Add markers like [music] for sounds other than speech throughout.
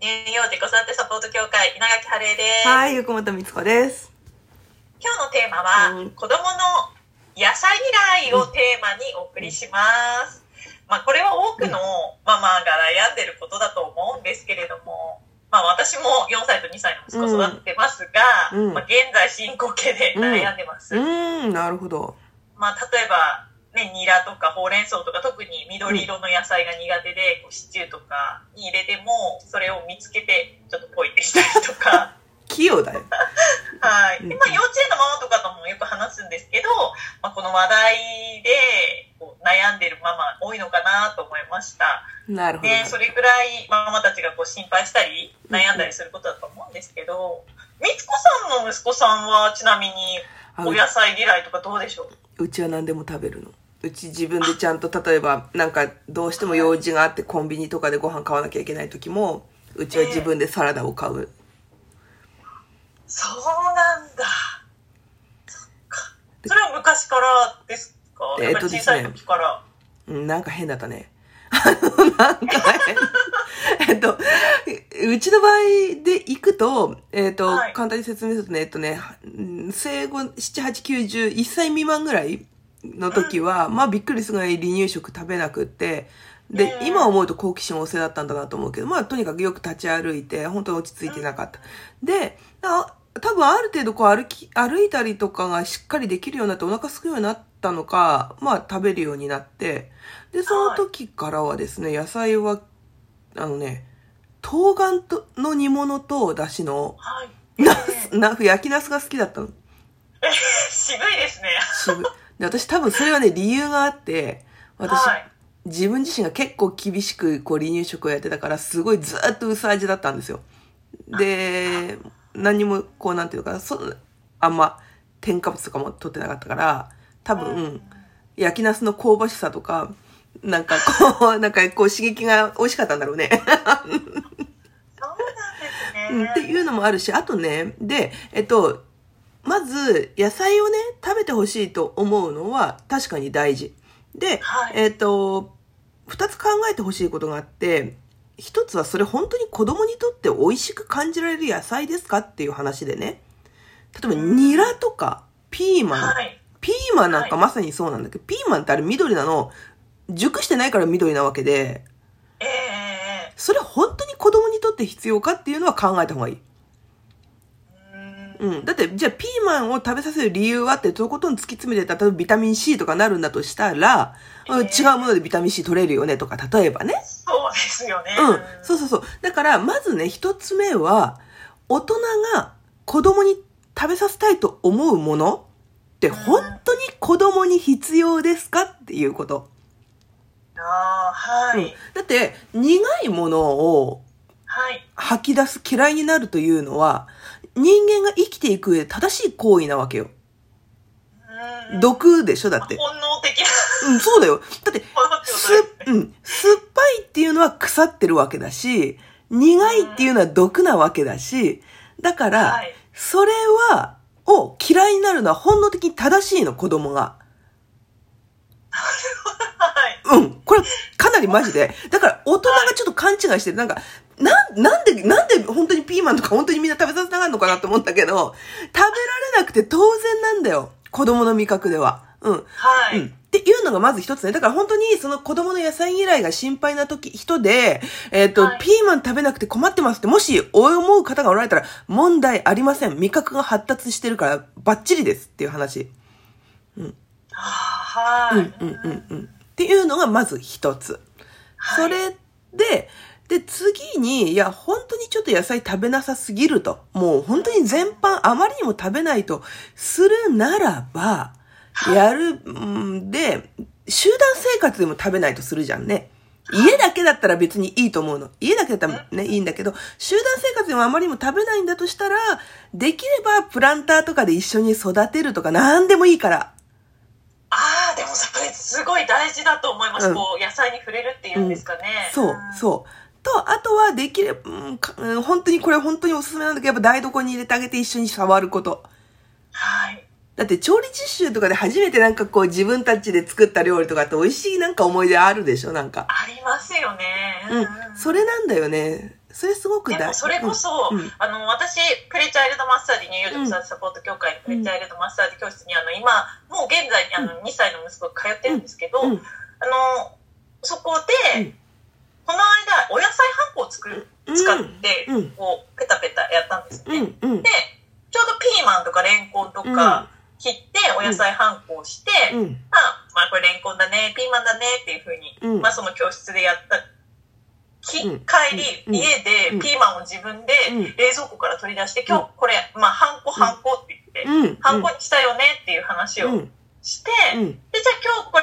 乳幼児子育てサポート協会稲垣晴恵です。はい、横本光子です。今日のテーマは、うん子供の野菜嫌いをテーマにお送りします。まあこれは多くのママが悩んでることだと思うんですけれども、まあ私も4歳と2歳の息子を育ててますが、うんまあ、現在進行形で悩んでます。うーん、なるほど。まあ例えば、ね、ニラとかほうれん草とか特に緑色の野菜が苦手で、こうシチューとかに入れてもそれを見つけてちょっとポイってしたりとか。[laughs] 器用だよ。[laughs] はい、うん。でまあ、幼稚園のママとかともよく話すんですけど、まあ、この話題でこう悩んでるママ多いのかなと思いました。なるほど。でそれくらいママたちがこう心配したり悩んだりすることだと思うんですけどみつこさんの息子さんはちなみにあお野菜嫌いとかどうでしょう？うちは何でも食べるの。うち自分でちゃんと例えばなんかどうしても用事があってコンビニとかでご飯買わなきゃいけない時もうちは自分でサラダを買う。そうなんだそっかそれは昔からですか？えっぱり小さい時から、うん、なんか変だったね。[laughs] あの、なんか変。えっと、うちの場合で行くと、えっと、はい簡単に説明するとね、えっとね、うん生後7、8、9、10、1歳未満ぐらいの時は、まあびっくりするぐらい離乳食食べなくって、で、うん。今思うと好奇心旺盛だったんだなと思うけど、まあとにかくよく立ち歩いて、本当に落ち着いてなかった。で、あ多分ある程度こう歩き、歩いたりとかがしっかりできるようになってお腹すくようになったのか、まあ食べるようになって、で、その時からはですね、野菜は、あのね、冬瓜との煮物とだしの、はい。なす、な、焼きナスが好きだったの。渋いですね。渋いで、私多分それはね、理由があって、私、はい自分自身が結構厳しくこう離乳食をやってたから、すごいずーっと薄味だったんですよ。で、何にもこうなんていうのかな、そあんま添加物とかも取ってなかったから、多分、焼きナスの香ばしさとか、なんかこう、[laughs] なんかこう刺激が美味しかったんだろうね。そうなんですね。うんっていうのもあるし、あとね、で、えっと、まず、野菜をね、食べてほしいと思うのは確かに大事。で、はいえっと、二つ考えてほしいことがあって、一つはそれ本当に子供にとって美味しく感じられる野菜ですかっていう話でね。例えば、ニラとか、ピーマン、はい。ピーマンなんかはいまさにそうなんだけど、ピーマンってあれ緑なの、熟してないから緑なわけで、えええそれ本当に子供にとって必要かっていうのは考えた方がいい。えうんうん。だって、じゃあピーマンを食べさせる理由はって、とことん突き詰めてたら、例えばビタミン C とかなるんだとしたら、うんええ違うものでビタミン C 取れるよねとか、例えばね。そうですよね。うん。そうそうそう。だから、まずね、一つ目は、大人が子供に食べさせたいと思うものって、本当に子供に必要ですかっていうこと。ああ、はうんい。だって、苦いものをはい。吐き出す嫌いになるというのは、人間が生きていく上で正しい行為なわけよ。うん毒でしょだって。本能的なうん、そうだよ。だって、す。うん、酸っぱいっていうのは腐ってるわけだし、苦いっていうのは毒なわけだし、だから、はいそれは、を嫌いになるのは本能的に正しいの、子供が。[laughs] はい。うん、これかなりマジで。だから大人がちょっと勘違いしてる。なんか、なん、なんで、なんで本当にピーマンとか本当にみんな食べさせたがるのかなと思ったけど、食べられなくて当然なんだよ。子供の味覚では。うん。はい。うん。っていうのがまず一つね。だから本当にその子供の野菜嫌いが心配な時、人で、えっ、と、はいピーマン食べなくて困ってますって、もし思う方がおられたら問題ありません。味覚が発達してるからバッチリですっていう話。はい。うんうんうんうん。っていうのがまず一つ。はいそれで、で、次に、いや、本当にちょっと野菜食べなさすぎると。もう本当に全般あまりにも食べないとするならば、やるんで、集団生活でも食べないとするじゃんね。家だけだったら別にいいと思うの。家だけだったらね、いいんだけど、集団生活でもあまりにも食べないんだとしたら、できればプランターとかで一緒に育てるとか何でもいいから。ああ、でもそれすごい大事だと思います。うんこう、野菜に触れるっていうんですかね。そう、そう。と、あとはできれば、うん本当にこれ本当におすすめなんだけど、やっぱ台所に入れてあげて一緒に触ること。はい。だって調理実習とかで初めてなんかこう自分たちで作った料理とかって美味しいなんか思い出あるでしょなんか。ありますよね。うん。それなんだよね。それすごく大でもそれこそ、うんうんあの私プレチャイルドマッサージニューヨークサポート協会のプレチャイルドマッサージ教室にあの今もう現在にあの2歳の息子が通ってるんですけど、うんあのそこで、うんこの間お野菜ハンコを作る使って、うんこうペタペタやったんですよね、うん、うん。で。ちょうどピーマンとかレンコンとか切ってお野菜ハンコをして、うん。まあ、まあこれレンコンだねピーマンだねっていうふうに、うん。まあその教室でやった。きうん帰り、うん家でピーマンを自分でうん。冷蔵庫から取り出して、今日これ、まあ、ハンコハンコって言って、うん。ハンコにしたよねっていう話をうん。して、うん。で、じゃあ今日これ、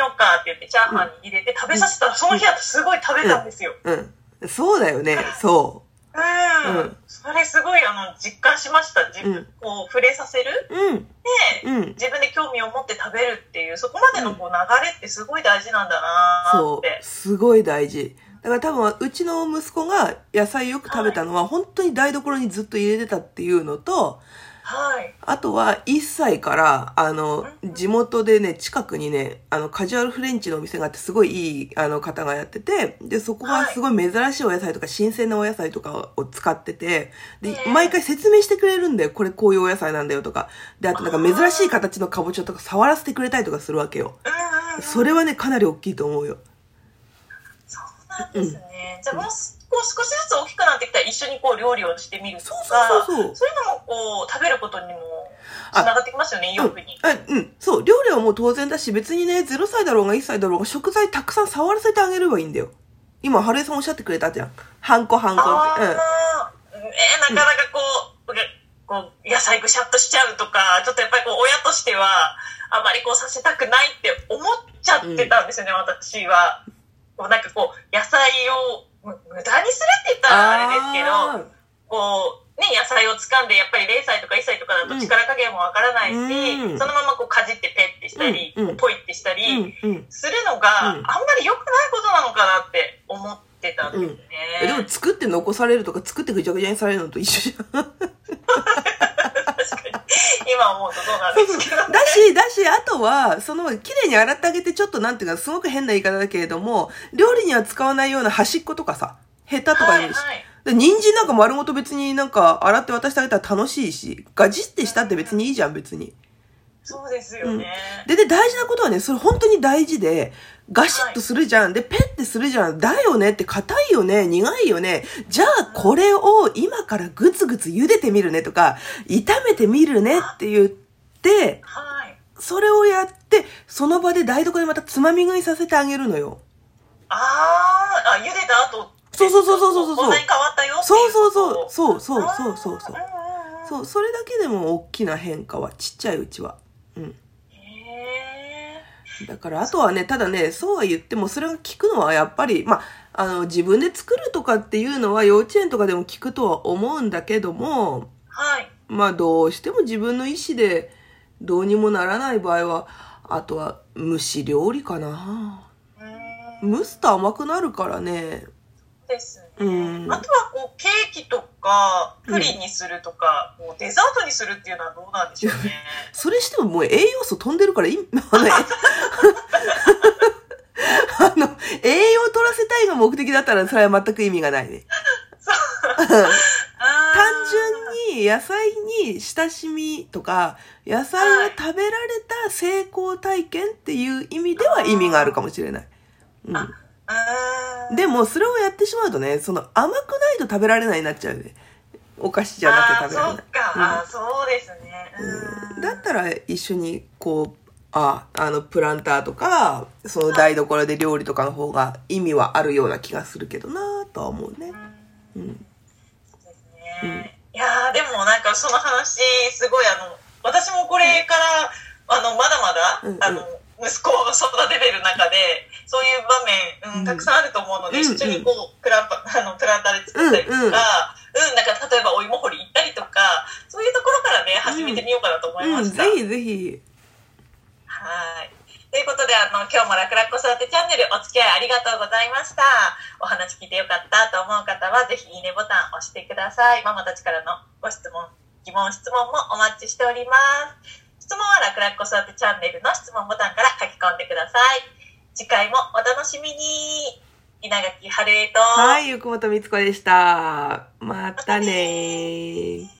ようかって言って、チャーハンに入れて食べさせたら、その日だとすごい食べたんですよ。うん。そうだよね。そうん。うんそれすごい、あの、実感しました。自分、うんこう、触れさせる。う。うん。で、うん。自分で興味を持って食べるっていう、そこまでのこう流れってすごい大事なんだなーそうって。。すごい大事。だから多分、うちの息子が野菜よく食べたのは、本当に台所にずっと入れてたっていうのと、はい。あとは1歳から、あの、地元でね、近くにね、あの、カジュアルフレンチのお店があって、すごいいい、あの、方がやってて、で、そこはすごい珍しいお野菜とか、新鮮なお野菜とかを使ってて、でえ、え毎回説明してくれるんだよ。これこういうお野菜なんだよとか。で、あとなんか珍しい形のかぼちゃとか触らせてくれたりとかするわけよ。うんうんうん。それはね、かなり大きいと思うよ。そうなんですね。じゃあもうこう少しずつ大きくなってきたら一緒にこう料理をしてみるとか、そういうのもこう食べることにもつながってきますよね、意欲に。あうん。そう。料理はもう当然だし、別にね、0歳だろうが1歳だろうが、食材たくさん触らせてあげればいいんだよ。今、春江さんおっしゃってくれたじゃん。ハンコハンコあって。うん。あ、ねなかなかこう、こう野菜ぐしゃっとしちゃうとか、ちょっとやっぱりこう親としては、あまりこうさせたくないって思っちゃってたんですよね、私は。こうなんかこう、野菜をむ無駄にするって言ったらあれですけど、こう、ね、野菜を掴んで、やっぱり0歳とか1歳とかだと力加減もわからないし、うんそのままこうかじってペッてしたり、うんポイってしたり、うんうん。するのが、うんあんまり良くないことなのかなって思ってたんですね。えでも作って残されるとか作ってぐちゃぐちゃにされるのと一緒じゃん。[laughs] 今思うとそうなんですけど、ね。だし、だし、あとは、その、綺麗に洗ってあげて、ちょっとなんていうか、すごく変な言い方だけれども、料理には使わないような端っことかさ、ヘタとかでもいいし。はいはいで人参なんか丸ごと別になんか洗って渡してあげたら楽しいし、ガジってしたって別にいいじゃん、別に。そうですよね。で、で、大事なことはね、それ本当に大事で、ガシッとするじゃん。で、ペッてするじゃん。だよねって、硬いよね、苦いよね。じゃあ、これを今からグツグツ茹でてみるねとか、炒めてみるねって言って、はい。それをやって、その場で台所でまたつまみ食いさせてあげるのよ。あーあ、茹でた後そうそうそうそうそうそうこんなに変わったよっていそうそうそう、そうそうそうそうそう。そう、それだけでも大きな変化は、ちっちゃいうちは。うん。へだから、あとはね、ただね、そうは言っても、それが効くのはやっぱり、まあ、あの、自分で作るとかっていうのは幼稚園とかでも効くとは思うんだけども、ーはい。まあ、どうしても自分の意思でどうにもならない場合は、あとは蒸し料理かな。うーん蒸すと甘くなるからね。ですね。うんあとはこうケーキとかプリンにするとか、こうデザートにするっていうのはどうなんでしょうね。[laughs] それしてももう栄養素飛んでるから、いあの、[laughs] あの、栄養取らせたいが目的だったら、それは全く意味がないね。[laughs] 単単純に野菜に親しみとか、野菜を食べられた成功体験っていう意味では意味があるかもしれない。うん、でも、それをやってしまうとね、その甘くないと食べられないになっちゃうね。お菓子じゃなきゃ食べられない。あーそっか、あーそうですね。うんだったら一緒にこう、あ、あの、プランターとか、その台所で料理とかの方が意味はあるような気がするけどなとは思うね。うんうん。そうですね。いやーでもなんかその話、すごいあの、私もこれから、あの、まだまだ、うんうんあの、息子を育ててる中で、そういう場面、うん、うんたくさんあると思うので、一緒にこう、プラ [laughs] あの、プランターで作ったりとか、ううんん、なんか例えばお芋掘り行ったりとか、そういうところからね、始めてみようかなと思いうん、ました。ぜひぜひ。はい。ということで、あの、今日も楽々子育てチャンネルお付き合いありがとうございました。お話聞いてよかったと思う方は、ぜひいいねボタンを押してください。ママたちからのご質問、疑問、質問もお待ちしております。質問は楽々子育てチャンネルの質問ボタンから書き込んでください。次回もお楽しみに。稲垣春江と、はい、ゆくもとみつこでした。またねー。